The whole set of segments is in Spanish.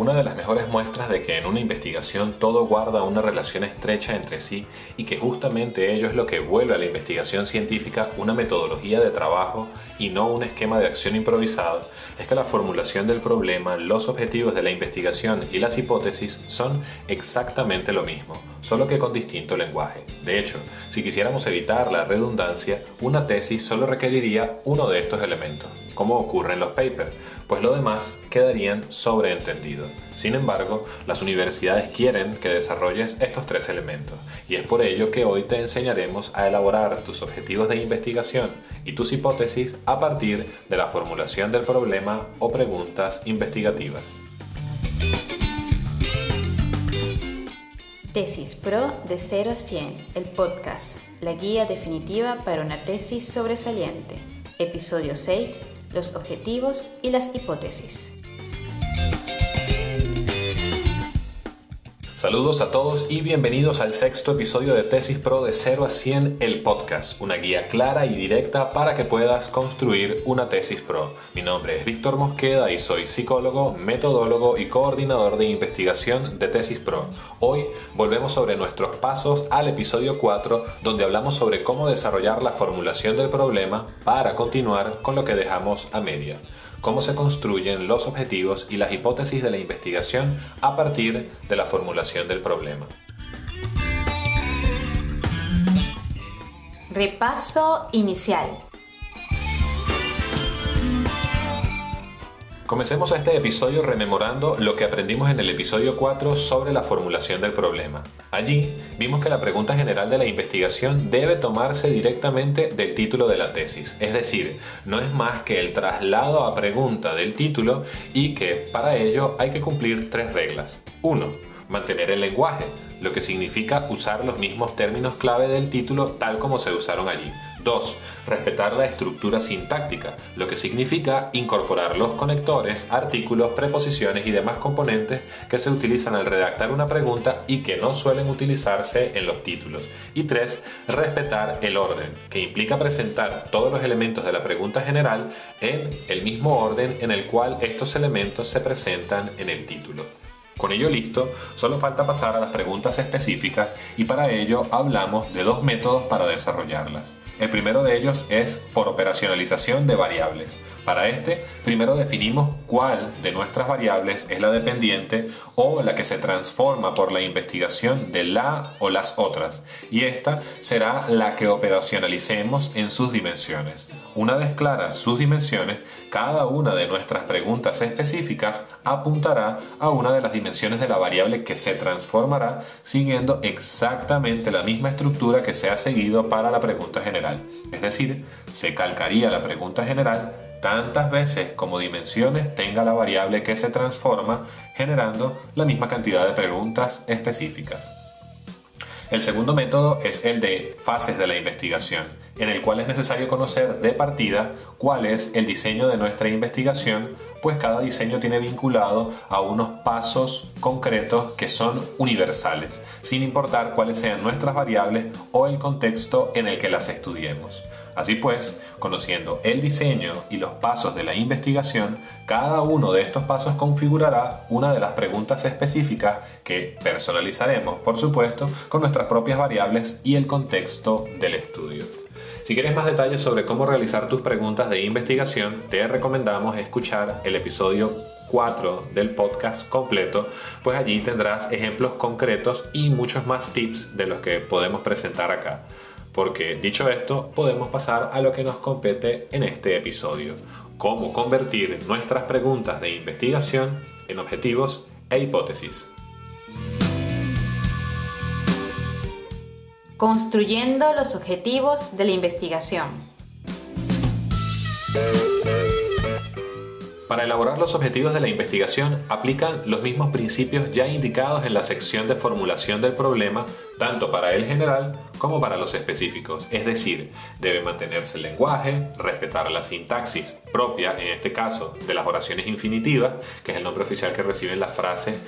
Una de las mejores muestras de que en una investigación todo guarda una relación estrecha entre sí y que justamente ello es lo que vuelve a la investigación científica una metodología de trabajo y no un esquema de acción improvisado es que la formulación del problema, los objetivos de la investigación y las hipótesis son exactamente lo mismo, solo que con distinto lenguaje. De hecho, si quisiéramos evitar la redundancia, una tesis solo requeriría uno de estos elementos, como ocurre en los papers, pues lo demás quedarían sobreentendido. Sin embargo, las universidades quieren que desarrolles estos tres elementos, y es por ello que hoy te enseñaremos a elaborar tus objetivos de investigación y tus hipótesis a partir de la formulación del problema o preguntas investigativas. Tesis Pro de 0 a 100, el podcast, la guía definitiva para una tesis sobresaliente. Episodio 6, los objetivos y las hipótesis. Saludos a todos y bienvenidos al sexto episodio de Tesis Pro de 0 a 100, el podcast, una guía clara y directa para que puedas construir una tesis pro. Mi nombre es Víctor Mosqueda y soy psicólogo, metodólogo y coordinador de investigación de Tesis Pro. Hoy volvemos sobre nuestros pasos al episodio 4, donde hablamos sobre cómo desarrollar la formulación del problema para continuar con lo que dejamos a media cómo se construyen los objetivos y las hipótesis de la investigación a partir de la formulación del problema. Repaso inicial. Comencemos este episodio rememorando lo que aprendimos en el episodio 4 sobre la formulación del problema. Allí vimos que la pregunta general de la investigación debe tomarse directamente del título de la tesis, es decir, no es más que el traslado a pregunta del título y que para ello hay que cumplir tres reglas. 1. Mantener el lenguaje, lo que significa usar los mismos términos clave del título tal como se usaron allí. 2. Respetar la estructura sintáctica, lo que significa incorporar los conectores, artículos, preposiciones y demás componentes que se utilizan al redactar una pregunta y que no suelen utilizarse en los títulos. Y 3. Respetar el orden, que implica presentar todos los elementos de la pregunta general en el mismo orden en el cual estos elementos se presentan en el título. Con ello listo, solo falta pasar a las preguntas específicas y para ello hablamos de dos métodos para desarrollarlas. El primero de ellos es por operacionalización de variables. Para este, primero definimos cuál de nuestras variables es la dependiente o la que se transforma por la investigación de la o las otras, y esta será la que operacionalicemos en sus dimensiones. Una vez claras sus dimensiones, cada una de nuestras preguntas específicas apuntará a una de las dimensiones de la variable que se transformará siguiendo exactamente la misma estructura que se ha seguido para la pregunta general. Es decir, se calcaría la pregunta general tantas veces como dimensiones tenga la variable que se transforma, generando la misma cantidad de preguntas específicas. El segundo método es el de fases de la investigación, en el cual es necesario conocer de partida cuál es el diseño de nuestra investigación, pues cada diseño tiene vinculado a unos pasos concretos que son universales, sin importar cuáles sean nuestras variables o el contexto en el que las estudiemos. Así pues, conociendo el diseño y los pasos de la investigación, cada uno de estos pasos configurará una de las preguntas específicas que personalizaremos, por supuesto, con nuestras propias variables y el contexto del estudio. Si quieres más detalles sobre cómo realizar tus preguntas de investigación, te recomendamos escuchar el episodio 4 del podcast completo, pues allí tendrás ejemplos concretos y muchos más tips de los que podemos presentar acá porque dicho esto, podemos pasar a lo que nos compete en este episodio, cómo convertir nuestras preguntas de investigación en objetivos e hipótesis. Construyendo los objetivos de la investigación. Para elaborar los objetivos de la investigación aplican los mismos principios ya indicados en la sección de formulación del problema, tanto para el general como para los específicos. Es decir, debe mantenerse el lenguaje, respetar la sintaxis propia, en este caso, de las oraciones infinitivas, que es el nombre oficial que reciben las frases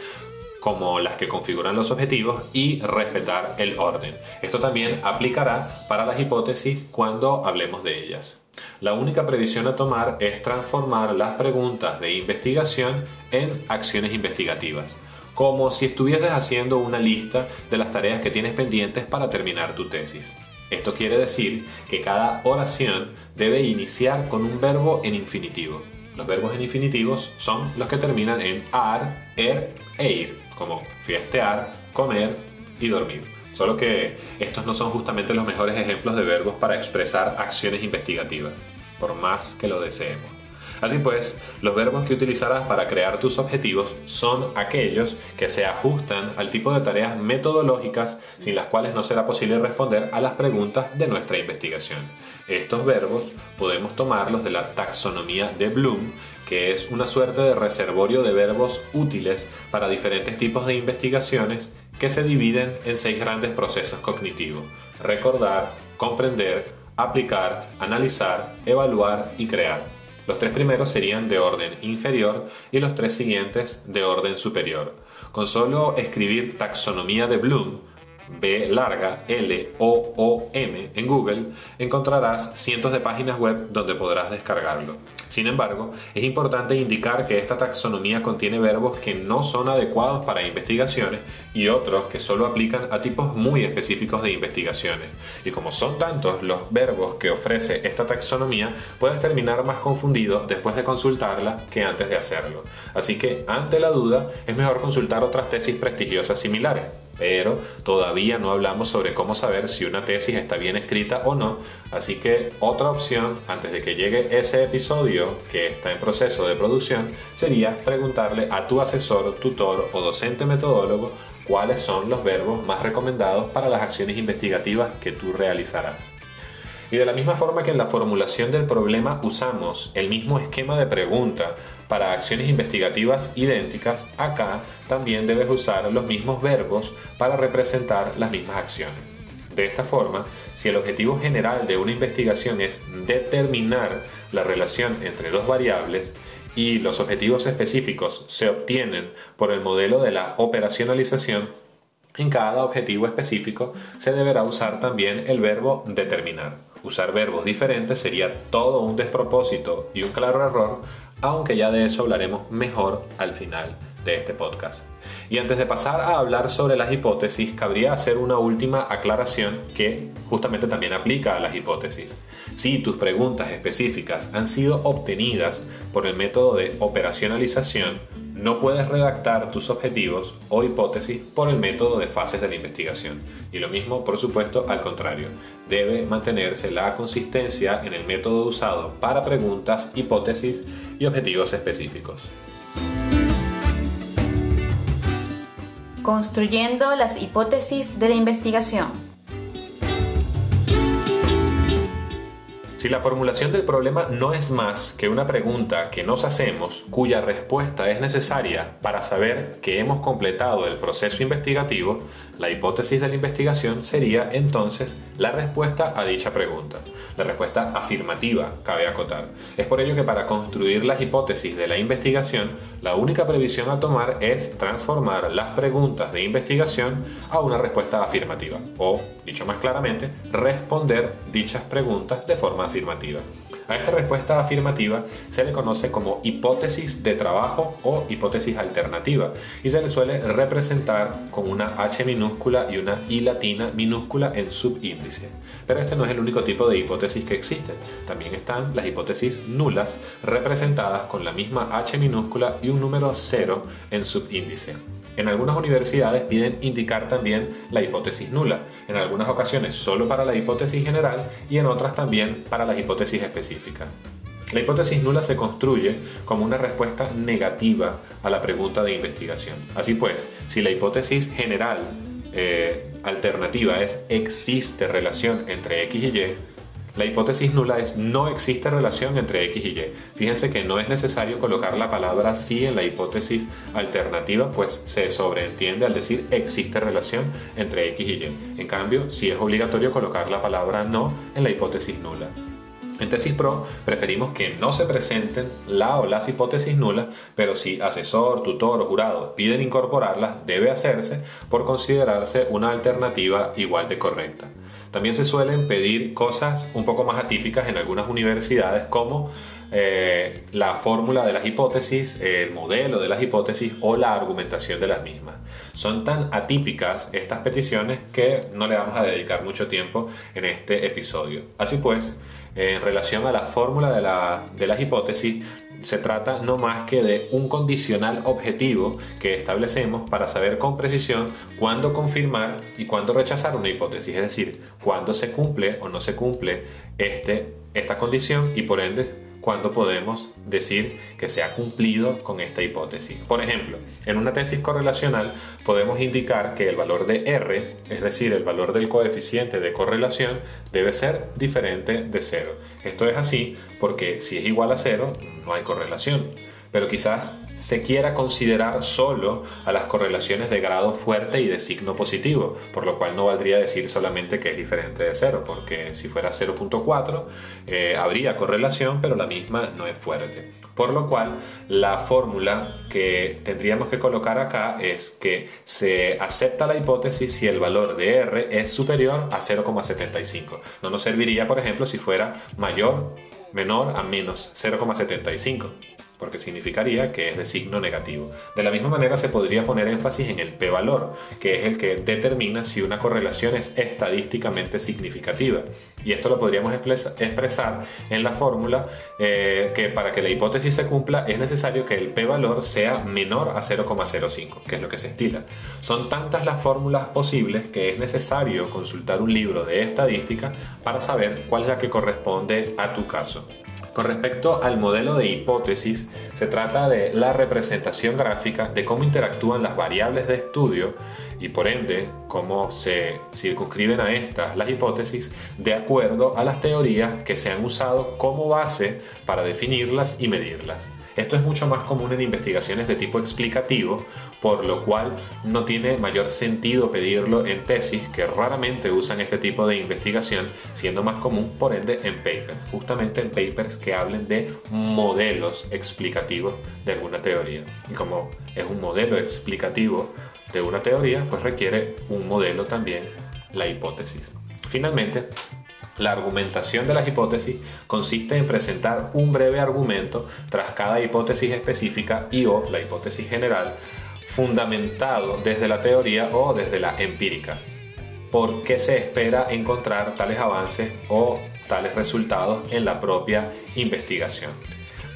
como las que configuran los objetivos y respetar el orden. Esto también aplicará para las hipótesis cuando hablemos de ellas. La única previsión a tomar es transformar las preguntas de investigación en acciones investigativas, como si estuvieses haciendo una lista de las tareas que tienes pendientes para terminar tu tesis. Esto quiere decir que cada oración debe iniciar con un verbo en infinitivo. Los verbos en infinitivos son los que terminan en ar, er e ir, como fiestear, comer y dormir. Solo que estos no son justamente los mejores ejemplos de verbos para expresar acciones investigativas, por más que lo deseemos. Así pues, los verbos que utilizarás para crear tus objetivos son aquellos que se ajustan al tipo de tareas metodológicas sin las cuales no será posible responder a las preguntas de nuestra investigación. Estos verbos podemos tomarlos de la taxonomía de Bloom, que es una suerte de reservorio de verbos útiles para diferentes tipos de investigaciones que se dividen en seis grandes procesos cognitivos. Recordar, comprender, aplicar, analizar, evaluar y crear. Los tres primeros serían de orden inferior y los tres siguientes de orden superior. Con solo escribir taxonomía de Bloom, B larga L O O M en Google, encontrarás cientos de páginas web donde podrás descargarlo. Sin embargo, es importante indicar que esta taxonomía contiene verbos que no son adecuados para investigaciones y otros que solo aplican a tipos muy específicos de investigaciones. Y como son tantos los verbos que ofrece esta taxonomía, puedes terminar más confundido después de consultarla que antes de hacerlo. Así que, ante la duda, es mejor consultar otras tesis prestigiosas similares pero todavía no hablamos sobre cómo saber si una tesis está bien escrita o no, así que otra opción antes de que llegue ese episodio que está en proceso de producción sería preguntarle a tu asesor, tutor o docente metodólogo cuáles son los verbos más recomendados para las acciones investigativas que tú realizarás. Y de la misma forma que en la formulación del problema usamos el mismo esquema de pregunta para acciones investigativas idénticas, acá también debes usar los mismos verbos para representar las mismas acciones. De esta forma, si el objetivo general de una investigación es determinar la relación entre dos variables y los objetivos específicos se obtienen por el modelo de la operacionalización, en cada objetivo específico se deberá usar también el verbo determinar. Usar verbos diferentes sería todo un despropósito y un claro error, aunque ya de eso hablaremos mejor al final de este podcast. Y antes de pasar a hablar sobre las hipótesis, cabría hacer una última aclaración que justamente también aplica a las hipótesis. Si tus preguntas específicas han sido obtenidas por el método de operacionalización, no puedes redactar tus objetivos o hipótesis por el método de fases de la investigación. Y lo mismo, por supuesto, al contrario. Debe mantenerse la consistencia en el método usado para preguntas, hipótesis y objetivos específicos. Construyendo las hipótesis de la investigación. Si la formulación del problema no es más que una pregunta que nos hacemos cuya respuesta es necesaria para saber que hemos completado el proceso investigativo, la hipótesis de la investigación sería entonces la respuesta a dicha pregunta. La respuesta afirmativa, cabe acotar. Es por ello que para construir las hipótesis de la investigación, la única previsión a tomar es transformar las preguntas de investigación a una respuesta afirmativa, o, dicho más claramente, responder dichas preguntas de forma afirmativa. A esta respuesta afirmativa se le conoce como hipótesis de trabajo o hipótesis alternativa y se le suele representar con una H minúscula y una I latina minúscula en subíndice. Pero este no es el único tipo de hipótesis que existe. También están las hipótesis nulas representadas con la misma H minúscula y un número 0 en subíndice. En algunas universidades piden indicar también la hipótesis nula, en algunas ocasiones solo para la hipótesis general y en otras también para las hipótesis específicas. La hipótesis nula se construye como una respuesta negativa a la pregunta de investigación. Así pues, si la hipótesis general eh, alternativa es existe relación entre X y Y, la hipótesis nula es no existe relación entre X y Y. Fíjense que no es necesario colocar la palabra sí en la hipótesis alternativa, pues se sobreentiende al decir existe relación entre X y Y. En cambio, sí es obligatorio colocar la palabra no en la hipótesis nula. En tesis pro preferimos que no se presenten la o las hipótesis nulas, pero si asesor, tutor o jurado piden incorporarlas, debe hacerse por considerarse una alternativa igual de correcta. También se suelen pedir cosas un poco más atípicas en algunas universidades como eh, la fórmula de las hipótesis, el modelo de las hipótesis o la argumentación de las mismas. Son tan atípicas estas peticiones que no le vamos a dedicar mucho tiempo en este episodio. Así pues, en relación a la fórmula de, la, de las hipótesis, se trata no más que de un condicional objetivo que establecemos para saber con precisión cuándo confirmar y cuándo rechazar una hipótesis, es decir, cuándo se cumple o no se cumple este, esta condición y por ende cuando podemos decir que se ha cumplido con esta hipótesis. Por ejemplo, en una tesis correlacional podemos indicar que el valor de R, es decir, el valor del coeficiente de correlación, debe ser diferente de cero. Esto es así porque si es igual a cero, no hay correlación pero quizás se quiera considerar solo a las correlaciones de grado fuerte y de signo positivo, por lo cual no valdría decir solamente que es diferente de cero, porque si fuera 0.4 eh, habría correlación, pero la misma no es fuerte. Por lo cual, la fórmula que tendríamos que colocar acá es que se acepta la hipótesis si el valor de R es superior a 0,75. No nos serviría, por ejemplo, si fuera mayor, menor a menos 0,75 porque significaría que es de signo negativo. De la misma manera se podría poner énfasis en el p-valor, que es el que determina si una correlación es estadísticamente significativa. Y esto lo podríamos expresar en la fórmula eh, que para que la hipótesis se cumpla es necesario que el p-valor sea menor a 0,05, que es lo que se estila. Son tantas las fórmulas posibles que es necesario consultar un libro de estadística para saber cuál es la que corresponde a tu caso. Con respecto al modelo de hipótesis, se trata de la representación gráfica de cómo interactúan las variables de estudio y por ende cómo se circunscriben a estas las hipótesis de acuerdo a las teorías que se han usado como base para definirlas y medirlas. Esto es mucho más común en investigaciones de tipo explicativo, por lo cual no tiene mayor sentido pedirlo en tesis, que raramente usan este tipo de investigación, siendo más común, por ende, en papers, justamente en papers que hablen de modelos explicativos de alguna teoría. Y como es un modelo explicativo de una teoría, pues requiere un modelo también, la hipótesis. Finalmente, la argumentación de las hipótesis consiste en presentar un breve argumento tras cada hipótesis específica y o la hipótesis general, fundamentado desde la teoría o desde la empírica. ¿Por qué se espera encontrar tales avances o tales resultados en la propia investigación?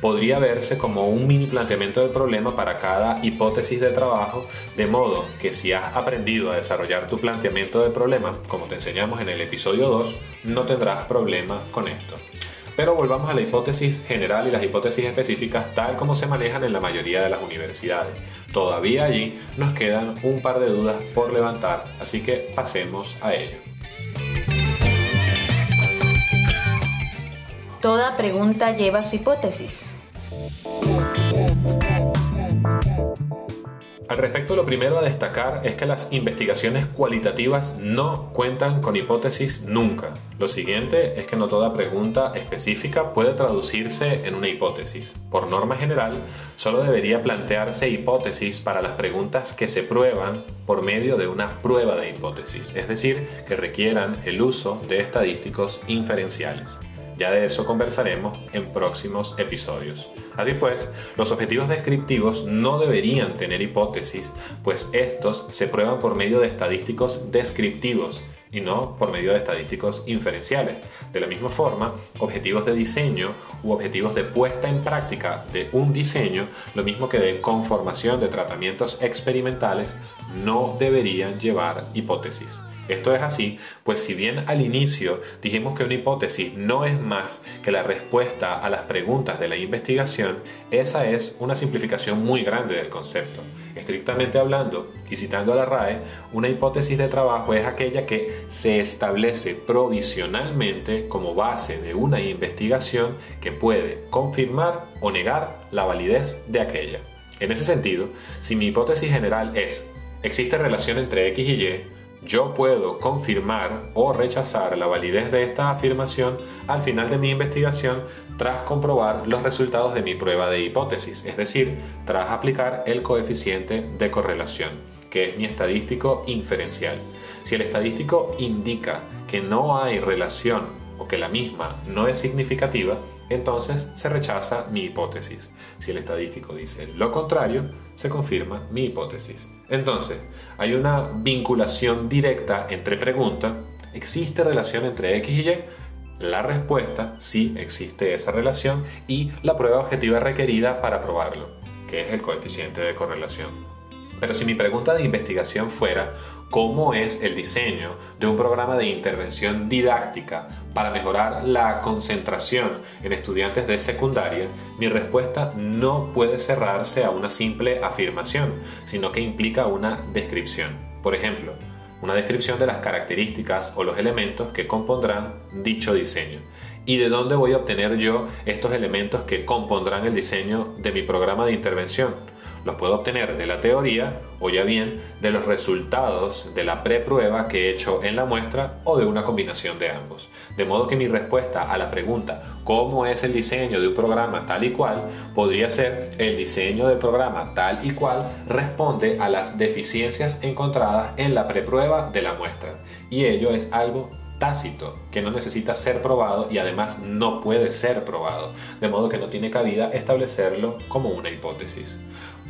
Podría verse como un mini planteamiento del problema para cada hipótesis de trabajo, de modo que si has aprendido a desarrollar tu planteamiento del problema, como te enseñamos en el episodio 2, no tendrás problema con esto. Pero volvamos a la hipótesis general y las hipótesis específicas tal como se manejan en la mayoría de las universidades. Todavía allí nos quedan un par de dudas por levantar, así que pasemos a ello. Toda pregunta lleva su hipótesis. Al respecto, lo primero a destacar es que las investigaciones cualitativas no cuentan con hipótesis nunca. Lo siguiente es que no toda pregunta específica puede traducirse en una hipótesis. Por norma general, solo debería plantearse hipótesis para las preguntas que se prueban por medio de una prueba de hipótesis, es decir, que requieran el uso de estadísticos inferenciales. Ya de eso conversaremos en próximos episodios. Así pues, los objetivos descriptivos no deberían tener hipótesis, pues estos se prueban por medio de estadísticos descriptivos y no por medio de estadísticos inferenciales. De la misma forma, objetivos de diseño u objetivos de puesta en práctica de un diseño, lo mismo que de conformación de tratamientos experimentales, no deberían llevar hipótesis. Esto es así, pues si bien al inicio dijimos que una hipótesis no es más que la respuesta a las preguntas de la investigación, esa es una simplificación muy grande del concepto. Estrictamente hablando, y citando a la RAE, una hipótesis de trabajo es aquella que se establece provisionalmente como base de una investigación que puede confirmar o negar la validez de aquella. En ese sentido, si mi hipótesis general es existe relación entre X y Y, yo puedo confirmar o rechazar la validez de esta afirmación al final de mi investigación tras comprobar los resultados de mi prueba de hipótesis, es decir, tras aplicar el coeficiente de correlación que es mi estadístico inferencial. Si el estadístico indica que no hay relación o que la misma no es significativa, entonces se rechaza mi hipótesis. Si el estadístico dice lo contrario, se confirma mi hipótesis. Entonces, hay una vinculación directa entre pregunta, ¿existe relación entre X y Y? La respuesta, sí existe esa relación y la prueba objetiva requerida para probarlo, que es el coeficiente de correlación. Pero si mi pregunta de investigación fuera cómo es el diseño de un programa de intervención didáctica para mejorar la concentración en estudiantes de secundaria, mi respuesta no puede cerrarse a una simple afirmación, sino que implica una descripción. Por ejemplo, una descripción de las características o los elementos que compondrán dicho diseño. ¿Y de dónde voy a obtener yo estos elementos que compondrán el diseño de mi programa de intervención? Los puedo obtener de la teoría o ya bien de los resultados de la preprueba que he hecho en la muestra o de una combinación de ambos. De modo que mi respuesta a la pregunta ¿cómo es el diseño de un programa tal y cual? podría ser el diseño del programa tal y cual responde a las deficiencias encontradas en la preprueba de la muestra. Y ello es algo tácito, que no necesita ser probado y además no puede ser probado, de modo que no tiene cabida establecerlo como una hipótesis.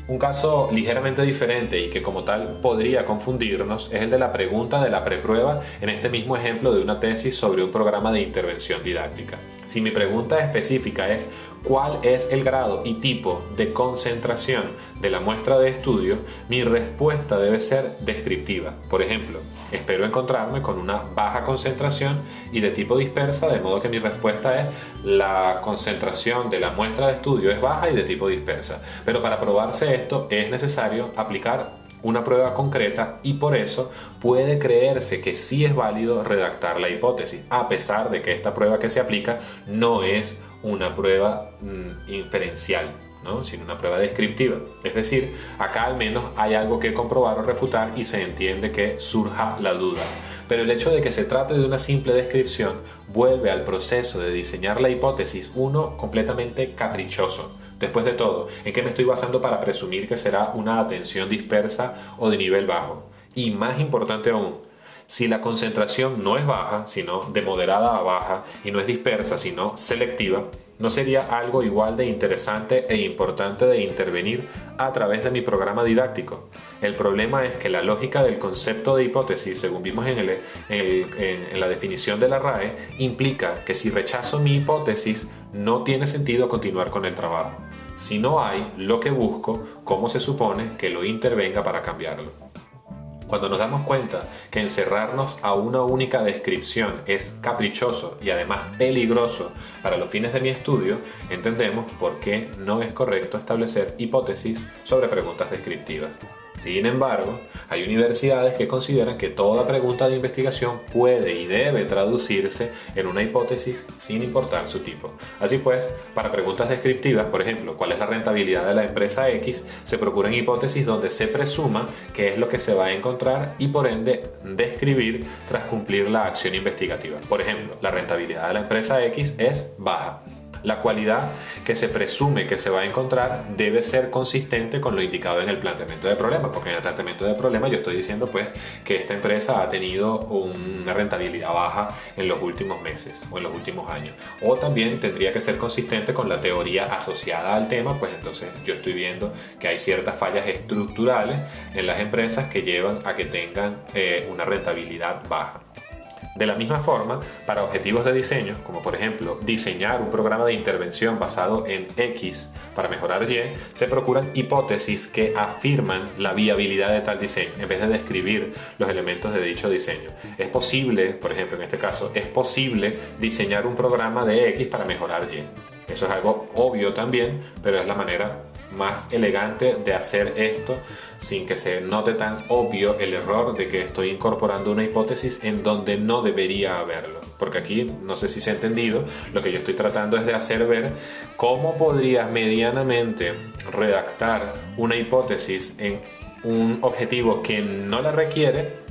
Un caso ligeramente diferente y que como tal podría confundirnos es el de la pregunta de la preprueba en este mismo ejemplo de una tesis sobre un programa de intervención didáctica. Si mi pregunta específica es cuál es el grado y tipo de concentración de la muestra de estudio, mi respuesta debe ser descriptiva. Por ejemplo, espero encontrarme con una baja concentración y de tipo dispersa, de modo que mi respuesta es la concentración de la muestra de estudio es baja y de tipo dispersa. Pero para probarse esto es necesario aplicar una prueba concreta y por eso puede creerse que sí es válido redactar la hipótesis, a pesar de que esta prueba que se aplica no es una prueba mm, inferencial, ¿no? sino una prueba descriptiva. Es decir, acá al menos hay algo que comprobar o refutar y se entiende que surja la duda. Pero el hecho de que se trate de una simple descripción vuelve al proceso de diseñar la hipótesis uno completamente caprichoso Después de todo, ¿en qué me estoy basando para presumir que será una atención dispersa o de nivel bajo? Y más importante aún, si la concentración no es baja, sino de moderada a baja, y no es dispersa, sino selectiva, ¿no sería algo igual de interesante e importante de intervenir a través de mi programa didáctico? El problema es que la lógica del concepto de hipótesis, según vimos en, en la definición de la RAE, implica que si rechazo mi hipótesis, no tiene sentido continuar con el trabajo. Si no hay lo que busco, ¿cómo se supone que lo intervenga para cambiarlo? Cuando nos damos cuenta que encerrarnos a una única descripción es caprichoso y además peligroso para los fines de mi estudio, entendemos por qué no es correcto establecer hipótesis sobre preguntas descriptivas. Sin embargo, hay universidades que consideran que toda pregunta de investigación puede y debe traducirse en una hipótesis sin importar su tipo. Así pues, para preguntas descriptivas, por ejemplo, cuál es la rentabilidad de la empresa X, se procuran hipótesis donde se presuma qué es lo que se va a encontrar y por ende describir tras cumplir la acción investigativa. Por ejemplo, la rentabilidad de la empresa X es baja. La cualidad que se presume que se va a encontrar debe ser consistente con lo indicado en el planteamiento de problema, porque en el planteamiento de problema yo estoy diciendo pues que esta empresa ha tenido una rentabilidad baja en los últimos meses o en los últimos años. O también tendría que ser consistente con la teoría asociada al tema, pues entonces yo estoy viendo que hay ciertas fallas estructurales en las empresas que llevan a que tengan eh, una rentabilidad baja. De la misma forma, para objetivos de diseño, como por ejemplo diseñar un programa de intervención basado en X para mejorar Y, se procuran hipótesis que afirman la viabilidad de tal diseño, en vez de describir los elementos de dicho diseño. Es posible, por ejemplo en este caso, es posible diseñar un programa de X para mejorar Y. Eso es algo obvio también, pero es la manera más elegante de hacer esto sin que se note tan obvio el error de que estoy incorporando una hipótesis en donde no debería haberlo. Porque aquí, no sé si se ha entendido, lo que yo estoy tratando es de hacer ver cómo podrías medianamente redactar una hipótesis en un objetivo que no la requiere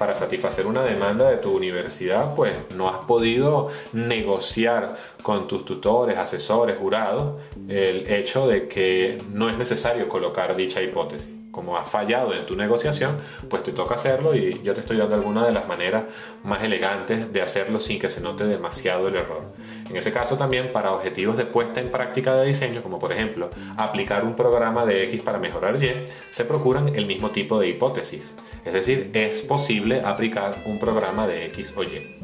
para satisfacer una demanda de tu universidad, pues no has podido negociar con tus tutores, asesores, jurados, el hecho de que no es necesario colocar dicha hipótesis. Como has fallado en tu negociación, pues te toca hacerlo y yo te estoy dando algunas de las maneras más elegantes de hacerlo sin que se note demasiado el error. En ese caso también para objetivos de puesta en práctica de diseño, como por ejemplo aplicar un programa de X para mejorar Y, se procuran el mismo tipo de hipótesis. Es decir, es posible aplicar un programa de X o Y.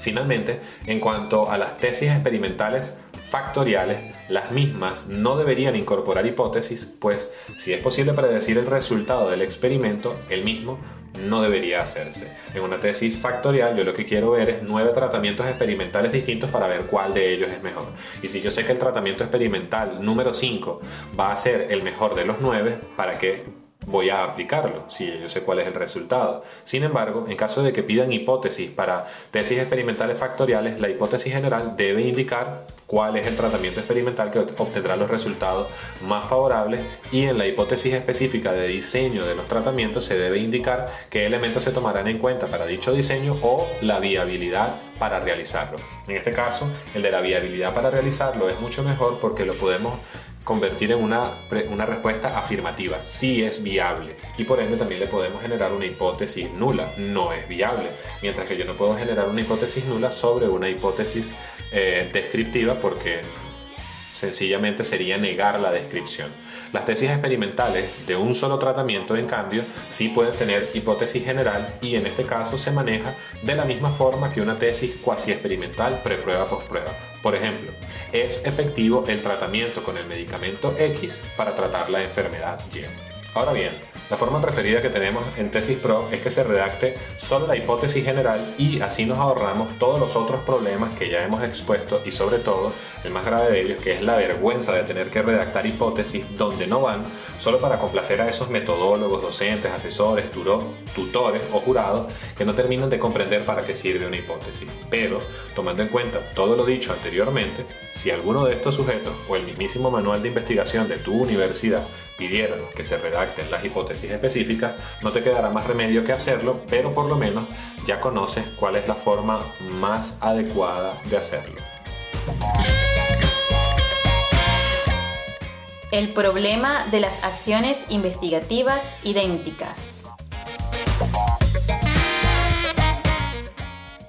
Finalmente, en cuanto a las tesis experimentales factoriales, las mismas no deberían incorporar hipótesis, pues si es posible predecir el resultado del experimento, el mismo no debería hacerse. En una tesis factorial yo lo que quiero ver es nueve tratamientos experimentales distintos para ver cuál de ellos es mejor. Y si yo sé que el tratamiento experimental número 5 va a ser el mejor de los nueve, ¿para qué voy a aplicarlo, si yo sé cuál es el resultado. Sin embargo, en caso de que pidan hipótesis para tesis experimentales factoriales, la hipótesis general debe indicar cuál es el tratamiento experimental que obtendrá los resultados más favorables y en la hipótesis específica de diseño de los tratamientos se debe indicar qué elementos se tomarán en cuenta para dicho diseño o la viabilidad para realizarlo. En este caso, el de la viabilidad para realizarlo es mucho mejor porque lo podemos convertir en una, una respuesta afirmativa, sí es viable, y por ende también le podemos generar una hipótesis nula, no es viable, mientras que yo no puedo generar una hipótesis nula sobre una hipótesis eh, descriptiva porque sencillamente sería negar la descripción. Las tesis experimentales de un solo tratamiento, en cambio, sí pueden tener hipótesis general y en este caso se maneja de la misma forma que una tesis cuasi experimental pre-prueba-post-prueba. Por ejemplo, es efectivo el tratamiento con el medicamento X para tratar la enfermedad Y. Ahora bien, la forma preferida que tenemos en Tesis Pro es que se redacte solo la hipótesis general y así nos ahorramos todos los otros problemas que ya hemos expuesto y sobre todo el más grave de ellos que es la vergüenza de tener que redactar hipótesis donde no van solo para complacer a esos metodólogos, docentes, asesores, tutores o jurados que no terminan de comprender para qué sirve una hipótesis. Pero, tomando en cuenta todo lo dicho anteriormente, si alguno de estos sujetos o el mismísimo manual de investigación de tu universidad pidieran que se redacten las hipótesis específicas, no te quedará más remedio que hacerlo, pero por lo menos ya conoces cuál es la forma más adecuada de hacerlo. El problema de las acciones investigativas idénticas.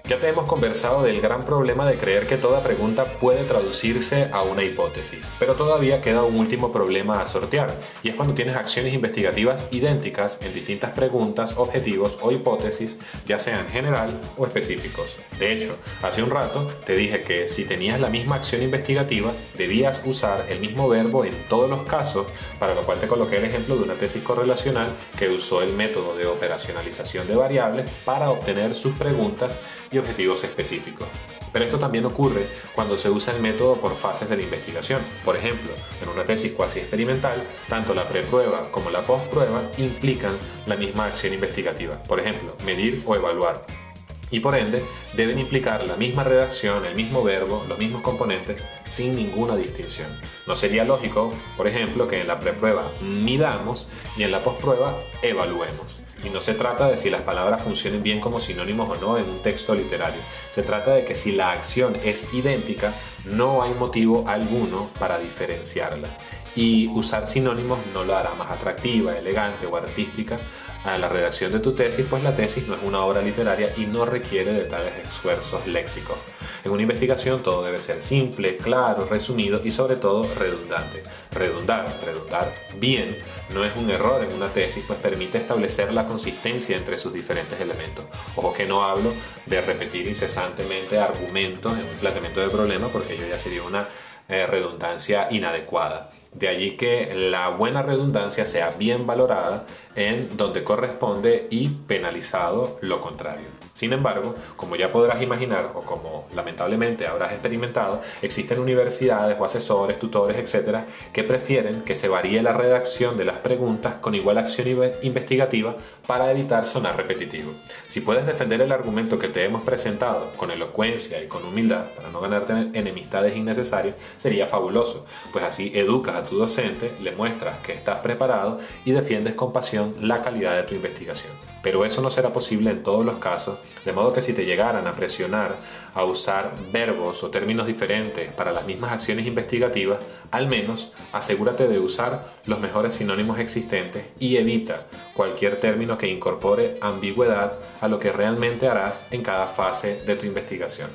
Ya te hemos conversado del gran problema de creer que toda pregunta puede traducirse a una hipótesis, pero todavía queda un último problema a sortear, y es cuando tienes acciones investigativas idénticas en distintas preguntas, objetivos o hipótesis, ya sean general o específicos. De hecho, hace un rato te dije que si tenías la misma acción investigativa, debías usar el mismo verbo en todos los casos, para lo cual te coloqué el ejemplo de una tesis correlacional que usó el método de operacionalización de variables para obtener sus preguntas objetivos específicos. Pero esto también ocurre cuando se usa el método por fases de la investigación. Por ejemplo, en una tesis cuasi experimental, tanto la preprueba como la postprueba implican la misma acción investigativa. Por ejemplo, medir o evaluar. Y por ende, deben implicar la misma redacción, el mismo verbo, los mismos componentes, sin ninguna distinción. No sería lógico, por ejemplo, que en la preprueba midamos y en la postprueba evaluemos. Y no se trata de si las palabras funcionen bien como sinónimos o no en un texto literario. Se trata de que si la acción es idéntica, no hay motivo alguno para diferenciarla. Y usar sinónimos no lo hará más atractiva, elegante o artística a la redacción de tu tesis, pues la tesis no es una obra literaria y no requiere de tales esfuerzos léxicos. En una investigación todo debe ser simple, claro, resumido y sobre todo redundante. Redundar, redundar bien, no es un error en una tesis, pues permite establecer la consistencia entre sus diferentes elementos. Ojo que no hablo de repetir incesantemente argumentos en un planteamiento de problema, porque ello ya sería una eh, redundancia inadecuada. De allí que la buena redundancia sea bien valorada en donde corresponde y penalizado lo contrario. Sin embargo, como ya podrás imaginar o como lamentablemente habrás experimentado, existen universidades o asesores, tutores, etcétera, que prefieren que se varíe la redacción de las preguntas con igual acción investigativa para evitar sonar repetitivo. Si puedes defender el argumento que te hemos presentado con elocuencia y con humildad para no ganarte enemistades innecesarias, sería fabuloso, pues así educas a tu docente, le muestras que estás preparado y defiendes con pasión la calidad de tu investigación. Pero eso no será posible en todos los casos, de modo que si te llegaran a presionar a usar verbos o términos diferentes para las mismas acciones investigativas, al menos asegúrate de usar los mejores sinónimos existentes y evita cualquier término que incorpore ambigüedad a lo que realmente harás en cada fase de tu investigación.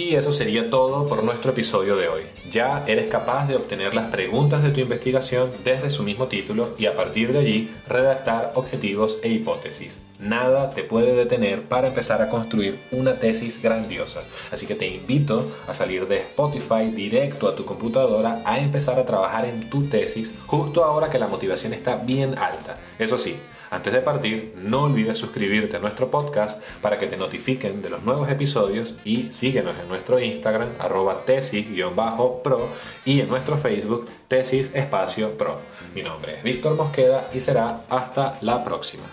Y eso sería todo por nuestro episodio de hoy. Ya eres capaz de obtener las preguntas de tu investigación desde su mismo título y a partir de allí redactar objetivos e hipótesis. Nada te puede detener para empezar a construir una tesis grandiosa. Así que te invito a salir de Spotify directo a tu computadora a empezar a trabajar en tu tesis justo ahora que la motivación está bien alta. Eso sí, antes de partir, no olvides suscribirte a nuestro podcast para que te notifiquen de los nuevos episodios y síguenos en nuestro Instagram arroba tesis-pro y en nuestro Facebook tesis espacio pro. Mi nombre es Víctor Mosqueda y será hasta la próxima.